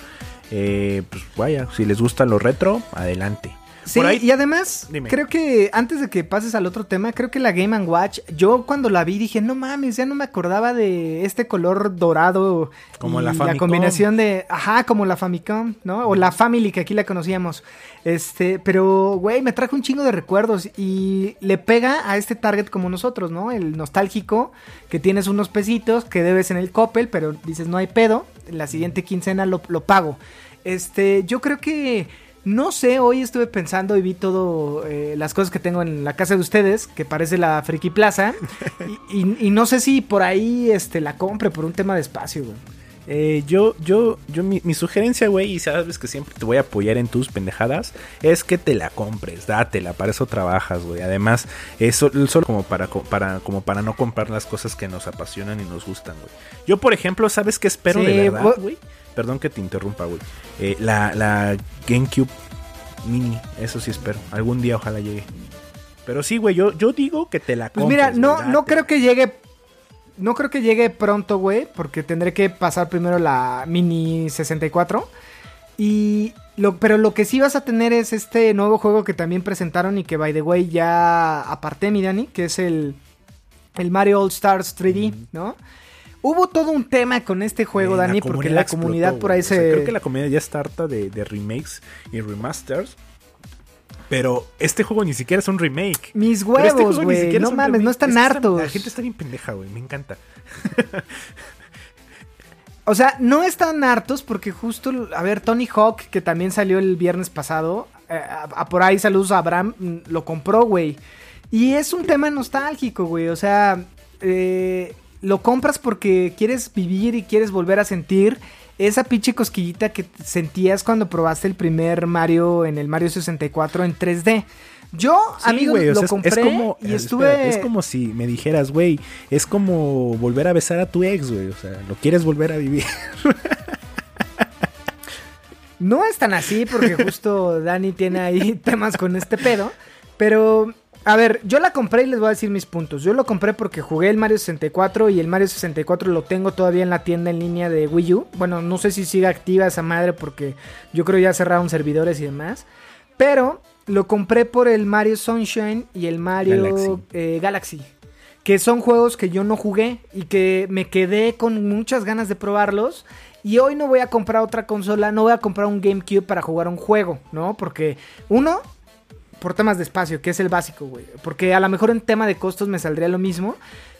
Eh, pues vaya, si les gusta lo retro, adelante. Sí, y además, creo que antes de que pases al otro tema, creo que la Game Watch, yo cuando la vi dije, no mames, ya no me acordaba de este color dorado. Como la Famicom. La combinación de, ajá, como la Famicom, ¿no? O la Family, que aquí la conocíamos. Este, pero, güey, me trajo un chingo de recuerdos y le pega a este target como nosotros, ¿no? El nostálgico, que tienes unos pesitos que debes en el Coppel, pero dices, no hay pedo, la siguiente quincena lo, lo pago. Este, yo creo que no sé, hoy estuve pensando y vi todo eh, las cosas que tengo en la casa de ustedes, que parece la Friki Plaza, y, no sé si por ahí este, la compre por un tema de espacio, güey. Eh, yo, yo, yo, mi, sugerencia, güey, y sabes que siempre te voy a apoyar en tus pendejadas, es que te la compres, dátela, para eso trabajas, güey. Además, es solo como para, para, como para no comprar las cosas que nos apasionan y nos gustan, güey. Yo, por ejemplo, ¿sabes qué espero de verdad, güey? Perdón que te interrumpa, güey. Eh, la, la GameCube Mini, eso sí espero. Algún día ojalá llegue. Pero sí, güey, yo, yo digo que te la compres. Pues mira, no, no creo que llegue. No creo que llegue pronto, güey, porque tendré que pasar primero la Mini 64. Y lo, pero lo que sí vas a tener es este nuevo juego que también presentaron y que, by the way, ya aparté, mi Dani, que es el, el Mario All Stars 3D, ¿no? Hubo todo un tema con este juego, Dani, porque la comunidad por ahí se. creo que la comunidad ya está harta de, remakes y remasters. Pero este juego ni siquiera es un remake. Mis este huevos, güey. no mames, no están hartos. La gente está bien pendeja, güey. Me encanta. o sea, no están hartos porque justo, a ver, Tony Hawk, que también salió el viernes pasado, eh, a, por ahí saludos a Abraham, mm, lo compró, güey. Y es un tema nostálgico, güey. O sea, eh, lo compras porque quieres vivir y quieres volver a sentir esa pinche cosquillita que sentías cuando probaste el primer Mario en el Mario 64 en 3D. Yo, amigo, lo compré es como, y estuve... es como si me dijeras, güey, es como volver a besar a tu ex, güey. O sea, lo quieres volver a vivir. No es tan así porque justo Dani tiene ahí temas con este pedo. Pero a ver, yo la compré y les voy a decir mis puntos. Yo lo compré porque jugué el Mario 64 y el Mario 64 lo tengo todavía en la tienda en línea de Wii U. Bueno, no sé si sigue activa esa madre porque yo creo ya cerraron servidores y demás. Pero lo compré por el Mario Sunshine y el Mario Galaxy. Eh, que son juegos que yo no jugué y que me quedé con muchas ganas de probarlos. Y hoy no voy a comprar otra consola, no voy a comprar un GameCube para jugar un juego, ¿no? Porque uno, por temas de espacio, que es el básico, güey. Porque a lo mejor en tema de costos me saldría lo mismo.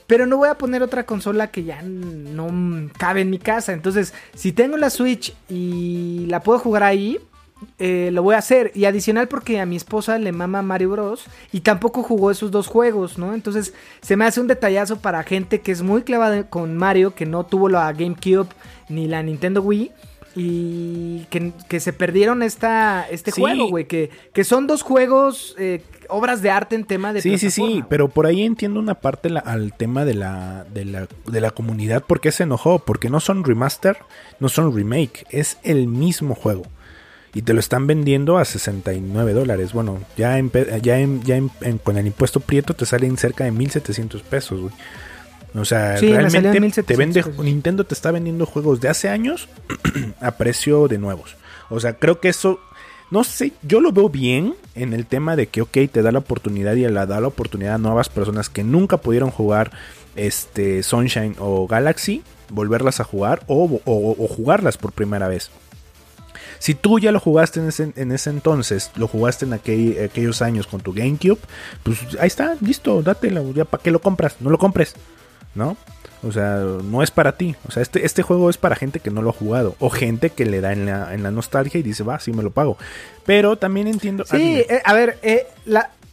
Pero no voy a poner otra consola que ya no cabe en mi casa. Entonces, si tengo la Switch y la puedo jugar ahí, eh, lo voy a hacer. Y adicional porque a mi esposa le mama Mario Bros. Y tampoco jugó esos dos juegos, ¿no? Entonces se me hace un detallazo para gente que es muy clavada con Mario, que no tuvo la GameCube ni la Nintendo Wii y que, se perdieron esta, este juego, güey, que, que son dos juegos, eh, obras de arte en tema de... Sí, sí, sí, pero por ahí entiendo una parte al tema de la, de, la, de la comunidad, porque se enojó, porque no son remaster, no son remake, es el mismo juego. y te lo están vendiendo a 69 dólares. Bueno, ya, en, ya, ya con el impuesto prieto te salen cerca de 1700 pesos, güey. O sea, realmente te vende Nintendo te está vendiendo juegos de hace años a precio de nuevos. O sea, creo que eso no sé, yo lo veo bien en el tema de que, ok, te da la oportunidad y la da la oportunidad a nuevas personas que nunca pudieron jugar este Sunshine o Galaxy, volverlas a jugar o, jugarlas por primera vez. Si tú ya lo jugaste en ese, en ese entonces, lo jugaste en aquellos años con tu GameCube, pues ahí está, listo, dátelo, ya para qué lo compras, no lo compres, ¿no? O sea, no es para ti. O sea, este, este juego es para gente que no lo ha jugado. O gente que le da en la, en la nostalgia y dice, va, sí me lo pago. Pero también entiendo. Sí, eh, a ver, eh,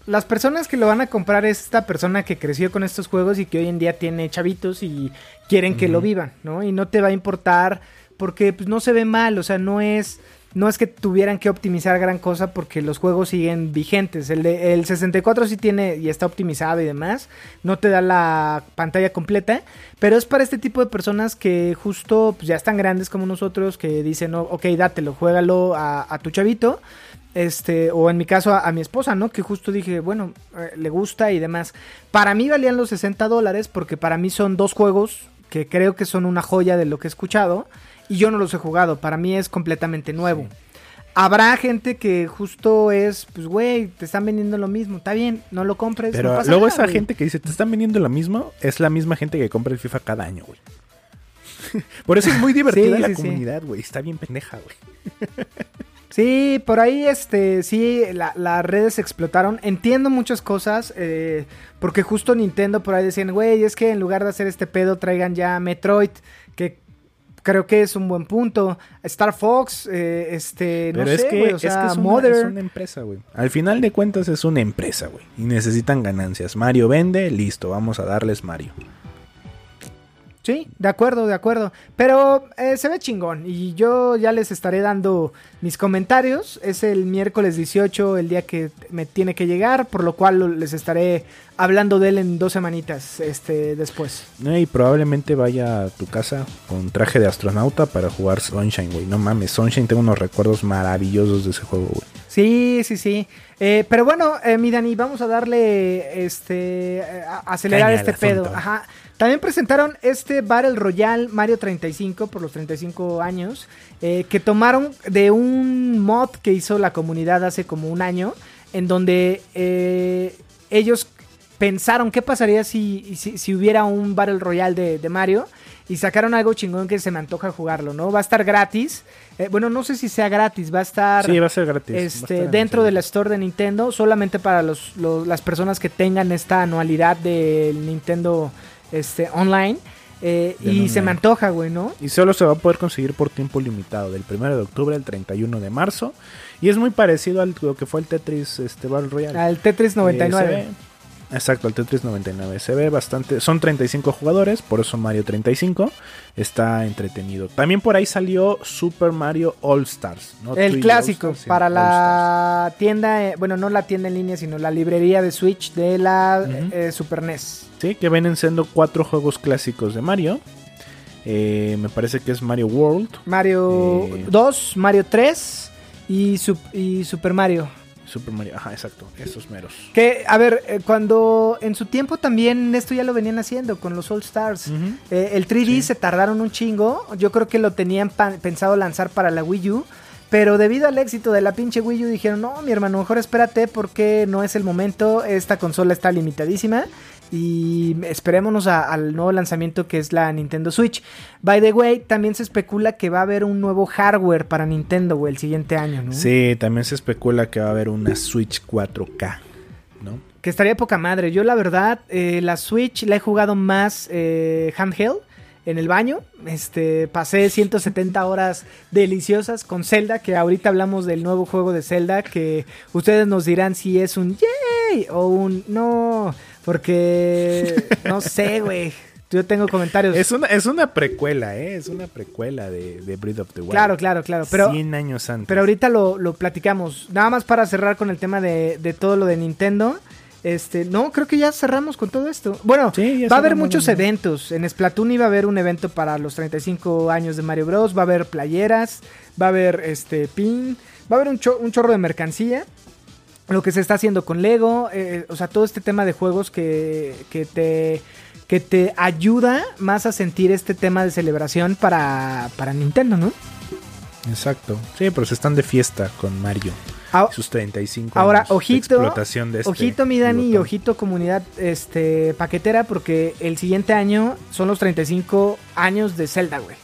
las personas que lo van a comprar es esta persona que creció con estos juegos y que hoy en día tiene chavitos y quieren que lo vivan, ¿no? Y no te va a importar porque pues, no se ve mal. O sea, no es no es que tuvieran que optimizar gran cosa porque los juegos siguen vigentes. El, de, el 64 sí tiene y está optimizado y demás. No te da la pantalla completa. Pero es para este tipo de personas que justo pues, ya están grandes como nosotros. Que dicen, ok, dátelo, juégalo a, tu chavito. Este, o en mi caso a, mi esposa, ¿no? Que justo dije, bueno, eh, le gusta y demás. Para mí valían los 60 dólares porque para mí son dos juegos que creo que son una joya de lo que he escuchado y yo no los he jugado. Para mí es completamente nuevo. Habrá gente que justo es, pues, güey, te están vendiendo lo mismo. Está bien, no lo compres. Pero luego esa gente que dice, te están vendiendo lo mismo, es la misma gente que compra el FIFA cada año, güey. por eso es muy divertida la comunidad, güey. Está bien pendeja, güey. Sí, por ahí, este, sí, las redes explotaron. Entiendo muchas cosas, eh, porque justo Nintendo por ahí decían, güey, es que en lugar de hacer este pedo, traigan ya Metroid, que creo que es un buen punto. Star Fox, eh, este, no es sé, que, o sea, es, una, es una empresa, güey. Al final de cuentas es una empresa, güey. Y necesitan ganancias. Mario vende, listo, vamos a darles Mario. Sí, de acuerdo, de acuerdo. Pero eh, se ve chingón y yo ya les estaré dando mis comentarios. Es el miércoles 18, el día que me tiene que llegar, por lo cual les estaré hablando de él en dos semanitas este, después. Y probablemente vaya a tu casa con traje de astronauta para jugar Sunshine, güey. No mames, Sunshine tengo unos recuerdos maravillosos de ese juego, güey. Sí, sí, sí. Eh, pero bueno, eh, mi Dani, vamos a darle, este, acelerar este pedo. Ajá. También presentaron este Battle Royale Mario 35 por los 35 años, eh, que tomaron de un mod que hizo la comunidad hace como un año, en donde eh, ellos pensaron qué pasaría si, si, hubiera un Battle Royale de, Mario y sacaron algo chingón que se me antoja jugarlo, ¿no? Va a estar gratis. Eh, bueno, no sé si sea gratis, va a estar. Sí, va a ser gratis. Este, dentro de la store de Nintendo, solamente para los, las personas que tengan esta anualidad del Nintendo este, online. Eh, y se me antoja, güey, ¿no? Y solo se va a poder conseguir por tiempo limitado, del 1 de octubre al 31 de marzo. Y es muy parecido a lo que fue el Tetris este, Battle Royale. Al Tetris 99. Eh, Exacto, el Tetris 99. Se ve bastante. Son 35 jugadores, por eso Mario 35. Está entretenido. También por ahí salió Super Mario All Stars. El clásico para la tienda, eh, bueno, no la tienda en línea, sino la librería de Switch de la eh, Super NES. Sí, que vienen siendo cuatro juegos clásicos de Mario. Eh, me parece que es Mario World. Mario 2, Mario 3 y, y Super Mario. Super Mario, ajá, exacto, esos meros. Que, a ver, eh, cuando en su tiempo también esto ya lo venían haciendo con los All Stars. Eh, el 3D se tardaron un chingo, yo creo que lo tenían pensado lanzar para la Wii U. Pero debido al éxito de la pinche Wii U dijeron, no, mi hermano, mejor espérate porque no es el momento, esta consola está limitadísima y esperémonos al nuevo lanzamiento que es la Nintendo Switch. By the way, también se especula que va a haber un nuevo hardware para Nintendo, güey, el siguiente año, ¿no? Sí, también se especula que va a haber una Switch 4K, ¿no? Que estaría poca madre. Yo la verdad, eh, la Switch la he jugado más eh, handheld en el baño. Este, pasé 170 horas deliciosas con Zelda, que ahorita hablamos del nuevo juego de Zelda, que ustedes nos dirán si es un o un no. Porque, no sé, güey. Yo tengo comentarios. Es una, es una precuela, ¿eh? Es una precuela de, de Breath of the Wild. Claro, claro, claro. Pero, 100 años antes. Pero ahorita lo, lo platicamos. Nada más para cerrar con el tema de, de, todo lo de Nintendo. Este, no, creo que ya cerramos con todo esto. Bueno, va a haber muchos eventos. En Splatoon iba a haber un evento para los 35 años de Mario Bros. Va a haber playeras, va a haber este pin, Va a haber un, cho- un chorro de mercancía. Lo que se está haciendo con Lego. eh, o sea, todo este tema de juegos que, que te que te ayuda más a sentir este tema de celebración para, para Nintendo, ¿no? Exacto. Sí, pero se están de fiesta con Mario. Ah, Sus 35 Ahora, años de ojito, explotación de este ojito mi Dani y ojito comunidad este paquetera porque el siguiente año son los 35 años de Zelda, güey.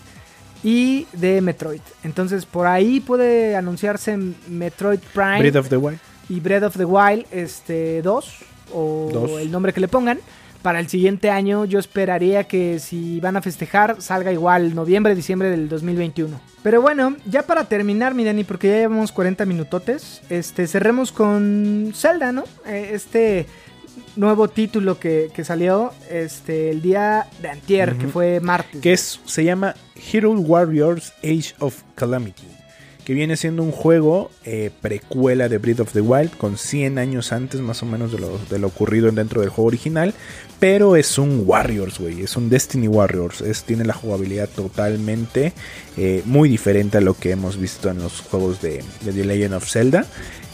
Y de Metroid. Entonces por ahí puede anunciarse Metroid Prime Breath of the Wild. Y Breath of the Wild este 2 o Dos. el nombre que le pongan. Para el siguiente año yo esperaría que si van a festejar salga igual noviembre, diciembre del 2021. Pero bueno, ya para terminar mi Dani, porque ya llevamos 40 minutotes, este, cerremos con Zelda, ¿no? Eh, Este nuevo título que, que salió este, el día de antier, que Ujú. fue martes. que es, se llama Hero Warriors Age of Calamity, que viene siendo un juego eh, precuela de Breath of the Wild, con 100 años antes más o menos de lo, ocurrido dentro del juego original, pero es un Warriors, güey, es un Destiny Warriors, es, tiene la jugabilidad totalmente eh, muy diferente a lo que hemos visto en los juegos de, The Legend of Zelda.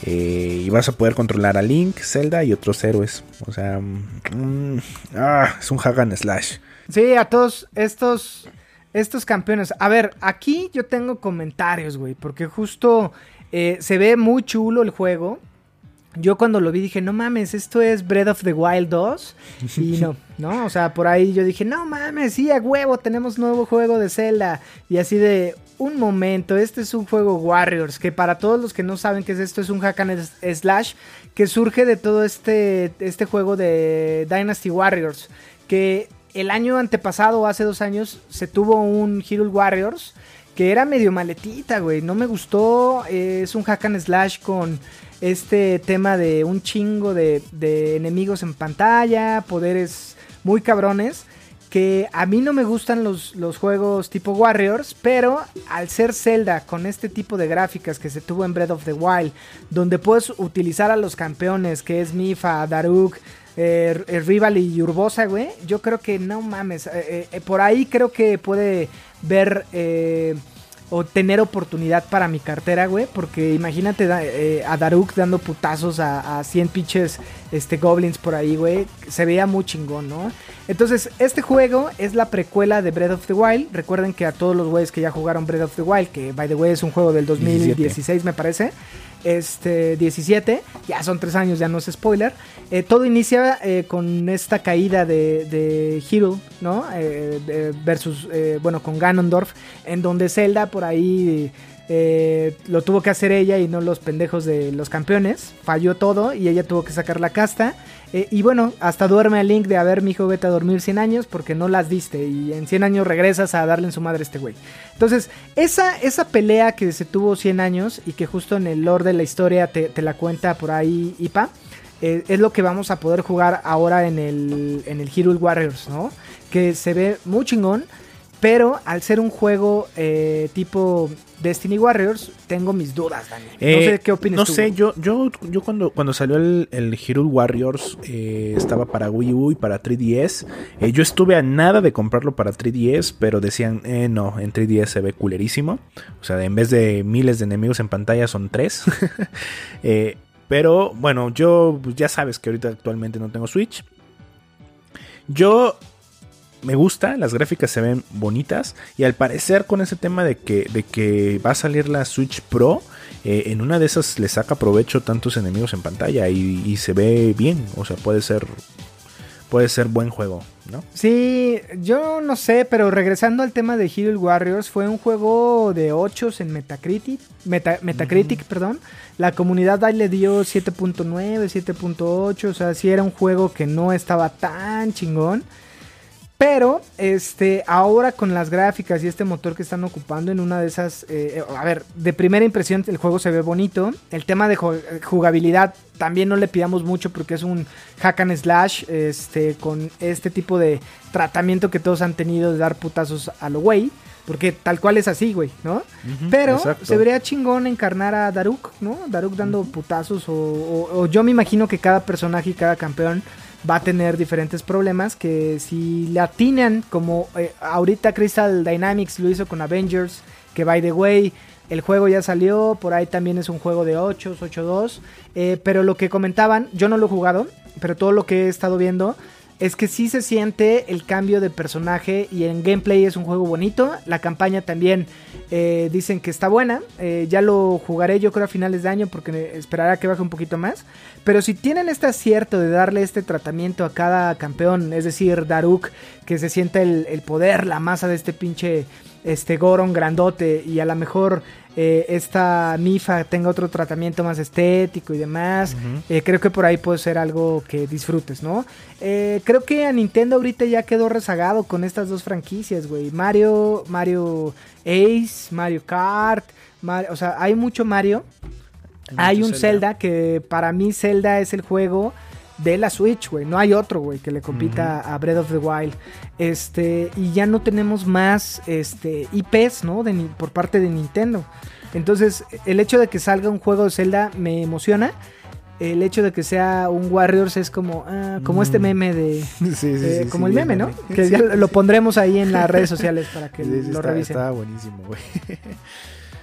eh, y vas a poder controlar a Link, Zelda y otros héroes. O sea, mm, ah, es un hack and slash. Sí, a todos estos, estos campeones. A ver, aquí yo tengo comentarios, güey, porque justo eh, se ve muy chulo el juego. Yo cuando lo vi dije, no mames, esto es Breath of the Wild 2. Y no, ¿no? O sea, por ahí yo dije, no mames, sí, a huevo, tenemos nuevo juego de Zelda. Y así de, un momento, este es un juego Warriors, que para todos los que no saben qué es esto, es un hack and slash que surge de todo este, este juego de Dynasty Warriors. Que el año antepasado, hace dos años, se tuvo un Hero Warriors que era medio maletita, güey. No me gustó. es un hack and slash con este tema de un chingo de, de enemigos en pantalla, poderes muy cabrones. Que a mí no me gustan los, los juegos tipo Warriors, pero al ser Zelda con este tipo de gráficas que se tuvo en Breath of the Wild, donde puedes utilizar a los campeones, que es Mifa, Daruk, eh, eh, Rival y Urbosa, güey, yo creo que no mames. eh, eh, por ahí creo que puede ver eh, o tener oportunidad para mi cartera, güey. Porque imagínate eh, a Daruk dando putazos a, a 100 pinches este, goblins por ahí, güey. Se veía muy chingón, ¿no? Entonces, este juego es la precuela de Breath of the Wild. Recuerden que a todos los güeyes que ya jugaron Breath of the Wild, que by the way es un juego del 2016, me parece. Este 17, ya son tres años, ya no es spoiler. Eh, todo inicia eh, con esta caída de, de ¿no? Eh, versus, bueno, con Ganondorf, en donde Zelda por ahí lo tuvo que hacer ella y no los pendejos de los campeones. Falló todo y ella tuvo que sacar la casta. Eh, y bueno, hasta duerme a Link de, a ver, mijo, vete a dormir 100 años porque no las diste. Y en 100 años regresas a darle en su madre a este güey. Entonces, esa, esa pelea que se tuvo 100 años y que justo en el lore de la historia te, la cuenta por ahí Ipa, eh, es lo que vamos a poder jugar ahora en el, en el Hyrule Warriors, ¿no? Que se ve muy chingón, pero al ser un juego eh, tipo Destiny Warriors, tengo mis dudas, Dani. no Eh, sé qué opinas No tú, sé, yo, yo, yo cuando, cuando salió el, el Hero Warriors eh, estaba para Wii U y para 3DS. Eh, yo estuve a nada de comprarlo para 3DS, pero decían, eh, no, en 3DS se ve culerísimo. O sea, en vez de miles de enemigos en pantalla son tres. Pero bueno, yo pues, ya sabes que ahorita actualmente no tengo Switch. Yo me gusta, las gráficas se ven bonitas y al parecer con ese tema de que, de que va a salir la Switch Pro, eh, en una de esas le saca provecho tantos enemigos en pantalla y, y se ve bien, o sea, puede ser puede ser buen juego, ¿no? Sí, yo no sé, pero regresando al tema de Hero Warriors, fue un juego de 8 en Metacritic, Meta- Metacritic, perdón. La comunidad ahí le dio 7.9, 7.8, o sea, sí era un juego que no estaba tan chingón. Pero, este, ahora con las gráficas y este motor que están ocupando en una de esas, eh, eh, a ver, de primera impresión el juego se ve bonito. El tema de ju- jugabilidad también no le pidamos mucho porque es un hack and slash, este, con este tipo de tratamiento que todos han tenido de dar putazos a lo güey. Porque tal cual es así, güey, ¿no? Pero exacto. se vería chingón encarnar a Daruk, ¿no? Daruk dando putazos o, o- o yo me imagino que cada personaje y cada campeón va a tener diferentes problemas que si le atinan como eh, ahorita Crystal Dynamics lo hizo con Avengers, que by the way El juego ya salió, por ahí también es un juego de 8, 8-2. Eh, pero lo que comentaban, yo no lo he jugado, pero todo lo que he estado viendo es que sí se siente el cambio de personaje y en gameplay es un juego bonito. La campaña también eh, dicen que está buena. Eh, ya lo jugaré yo creo a finales de año porque esperará que baje un poquito más. Pero si tienen este acierto de darle este tratamiento a cada campeón, es decir, Daruk, que se sienta el, el poder, la masa de este pinche este Goron grandote y a lo mejor eh, esta Mifa tenga otro tratamiento más estético y demás. Eh, creo que por ahí puede ser algo que disfrutes, ¿no? Eh, creo que a Nintendo ahorita ya quedó rezagado con estas dos franquicias, güey. Mario, Mario Ace, Mario Kart, o sea, hay mucho Mario. Hay, un Zelda. que para mí Zelda es el juego de la Switch, güey. No hay otro, güey, que le compita a Breath of the Wild. Este, y ya no tenemos más este, IPs, ¿no? De, por parte de Nintendo. Entonces, el hecho de que salga un juego de Zelda me emociona. El hecho de que sea un Warriors es como, ah, como este mm. meme de. Sí, sí, sí, como el meme, ¿no? Que ya lo pondremos ahí en las redes sociales para que lo revisen. Está buenísimo, güey.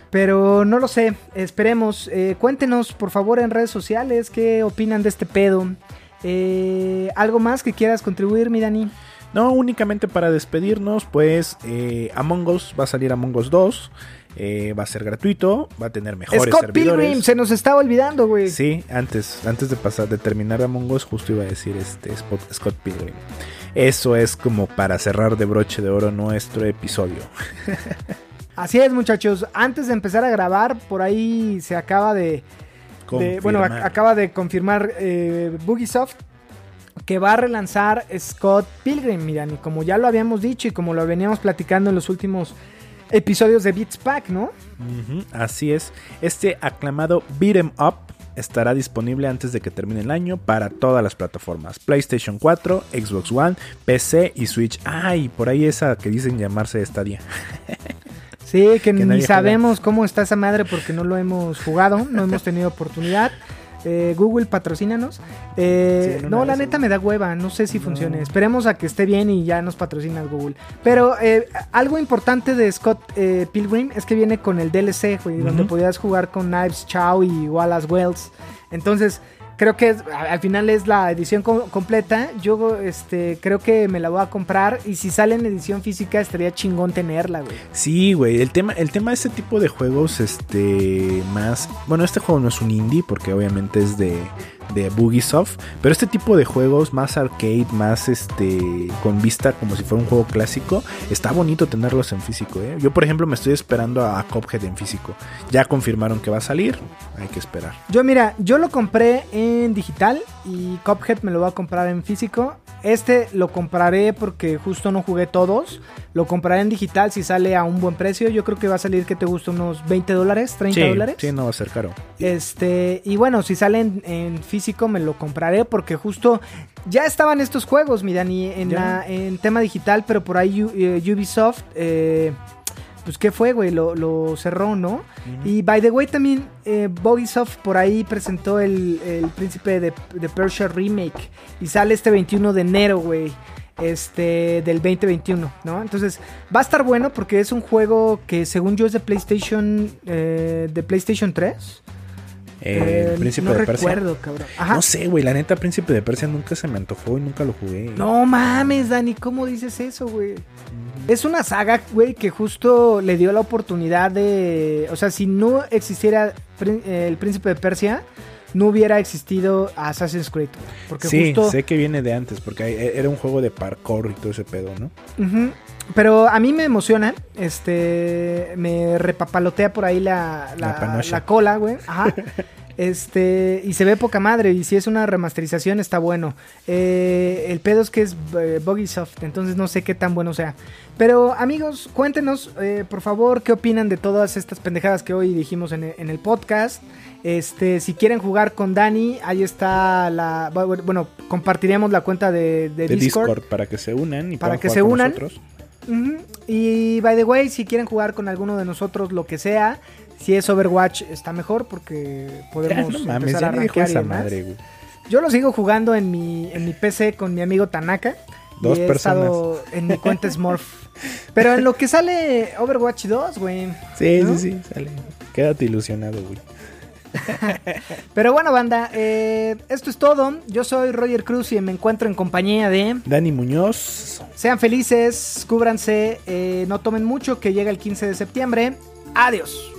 Pero no lo sé, esperemos. Eh, cuéntenos por favor en redes sociales qué opinan de este pedo. Eh, ¿Algo más que quieras contribuir, mi Dani? No, únicamente para despedirnos, pues eh, Among Us va a salir Among Us 2. Eh, va a ser gratuito, va a tener mejores Scott Pilgrim, se nos estaba olvidando, güey. Sí, antes, antes de pasar, de terminar Among Us, justo iba a decir este Scott Pilgrim. Eso es como para cerrar de broche de oro nuestro episodio. Así es, muchachos. Antes de empezar a grabar, por ahí se acaba de bueno, acaba de confirmar eh, Bugisoft que va a relanzar Scott Pilgrim, miran, y como ya lo habíamos dicho y como lo veníamos platicando en los últimos episodios de Beats Pack, ¿no? así es. Este aclamado Beat'em Up estará disponible antes de que termine el año para todas las plataformas: PlayStation 4, Xbox One, PC y Switch. Ay, por ahí esa que dicen llamarse Stadia. Sí, que, ni sabemos cómo está esa madre porque no lo hemos jugado, no hemos tenido oportunidad. Eh, Google, patrocínanos. Eh, no, la neta me da hueva, no sé si funcione. Esperemos a que esté bien y ya nos patrocina Google. Pero eh, algo importante de Scott Pilgrim es que viene con el DLC, donde podías jugar con Knives Chow y Wallace Wells. Entonces, creo que al final es la edición completa. Yo este creo que me la voy a comprar y si sale en edición física estaría chingón tenerla, güey. Sí, güey, el tema el tema de este tipo de juegos este más, bueno, este juego no es un indie porque obviamente es de de Bugisoft, pero este tipo de juegos más arcade, más este con vista como si fuera un juego clásico, está bonito tenerlos en físico, ¿eh? Yo por ejemplo me estoy esperando a Cophead en físico. Ya confirmaron que va a salir, hay que esperar. Yo mira, yo lo compré en digital y Cophead me lo va a comprar en físico. Este lo compraré porque justo no jugué todos. Lo compraré en digital si sale a un buen precio. Yo creo que va a salir que te gusta unos 20 dólares, 30 dólares. Sí, no va a ser caro. Este, y bueno, si sale en, físico me lo compraré porque justo ya estaban estos juegos, mi Dani, en, la, en tema digital, pero por ahí eh, Ubisoft... Eh, pues qué fue, güey, lo, cerró, ¿no? Y by the way, también eh, Bogisoft por ahí presentó el, Príncipe de, de, Persia Remake y sale este 21 de enero, güey. Este, del 2021, ¿no? Entonces, va a estar bueno porque es un juego que según yo es de PlayStation, eh, de PlayStation 3. Eh, Príncipe no de Persia. Recuerdo, cabrón. No sé, güey, la neta Príncipe de Persia nunca se me antojó y nunca lo jugué. No mames, Dani, ¿cómo dices eso, güey? Es una saga, güey, que justo le dio la oportunidad de. O sea, si no existiera el Príncipe de Persia, no hubiera existido Assassin's Creed. Porque sí, sé que viene de antes, porque e, era un juego de parkour y todo ese pedo, ¿no? Pero a mí me emociona, este, me repapalotea por ahí la, la, la cola, güey. Ajá. Este, y se ve poca madre. Y si es una remasterización, está bueno. Eh, el pedo es que es eh, Bugisoft, entonces no sé qué tan bueno sea. Pero amigos, cuéntenos, eh, por favor, qué opinan de todas estas pendejadas que hoy dijimos en el, podcast. Este, si quieren jugar con Dani, ahí está la. Bueno, compartiremos la cuenta de, Discord, para que se unan y para que se unan. Y by the way, si quieren jugar con alguno de nosotros, lo que sea, si es Overwatch, está mejor porque podemos empezar a arrancar madre, Yo lo sigo jugando en mi, en mi PC con mi amigo Tanaka. Dos y he Estado en mi cuenta Smurf. Pero en lo que sale Overwatch 2, güey. Sí, sí, sí, sale. Quédate ilusionado, güey. Pero bueno, banda, eh, esto es todo. Yo soy Roger Cruz y me encuentro en compañía de... Dani Muñoz. Sean felices, cúbranse, eh, no tomen mucho, que llega el 15 de septiembre. Adiós.